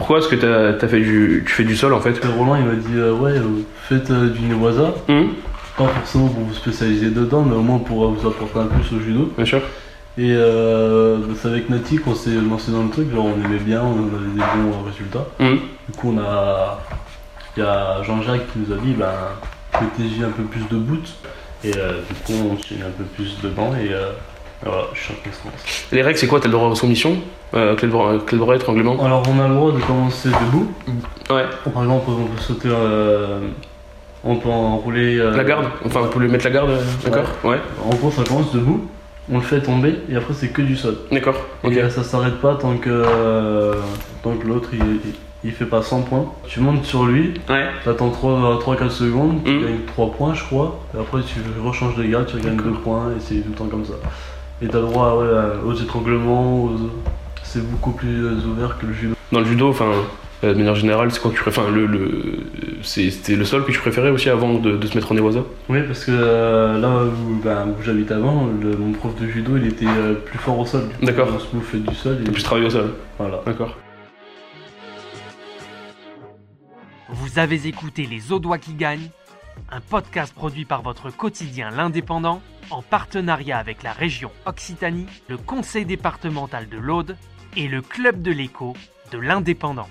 Pourquoi est-ce que fait du, tu fais du sol en fait Roland il m'a dit euh, ouais euh, faites euh, du Newaza, Hum, pas forcément pour vous spécialiser dedans mais au moins pour vous apporter un plus au judo. Bien sûr. Et euh, c'est avec Nati qu'on s'est lancé dans le truc, genre on aimait bien, on avait des bons résultats. Hum, Du coup on a. Il y a Jean-Jacques qui nous a dit ben protéger un peu plus de boots et du coup on s'est mis un peu plus dedans et voilà, je suis champion de France. Les règles c'est quoi? T'as le droit aux soumissions euh, clé, de bras, clé de bras, étranglement? Alors on a le droit de commencer debout. Ouais. Par exemple on peut sauter, euh, on peut enrouler. euh, La garde? Enfin, vous pouvez mettre la garde, euh, d'accord? Ouais. En gros, ça commence debout, on le fait tomber et après c'est que du sol. D'accord. Ok. Et ça s'arrête pas tant que, euh, tant que l'autre il, il- il fait pas 100 points. Tu montes sur lui, Ouais. t'attends 3-4 secondes, tu Mm. gagnes 3 points je crois. Et après tu rechanges de garde, tu gagnes 2 points et c'est tout le temps comme ça. Et t'as le droit ouais, aux étranglements, aux... c'est beaucoup plus euh, ouvert que le judo. Dans le judo, enfin, euh, de manière générale, c'est quoi que tu préfères Enfin, le, le, c'était le sol que tu préférais aussi avant de, de se mettre en Newaza Oui, parce que euh, là où, ben, où j'habite avant, le- mon prof de judo il était euh, plus fort au sol. D'accord. On se bouffait du sol. T'as Et... plus travaillé au sol Voilà. D'accord. Vous avez écouté Les Audois qui gagnent, un podcast produit par votre quotidien L'Indépendant en partenariat avec la région Occitanie, le conseil départemental de l'Aude et le club de l'écho de l'Indépendant.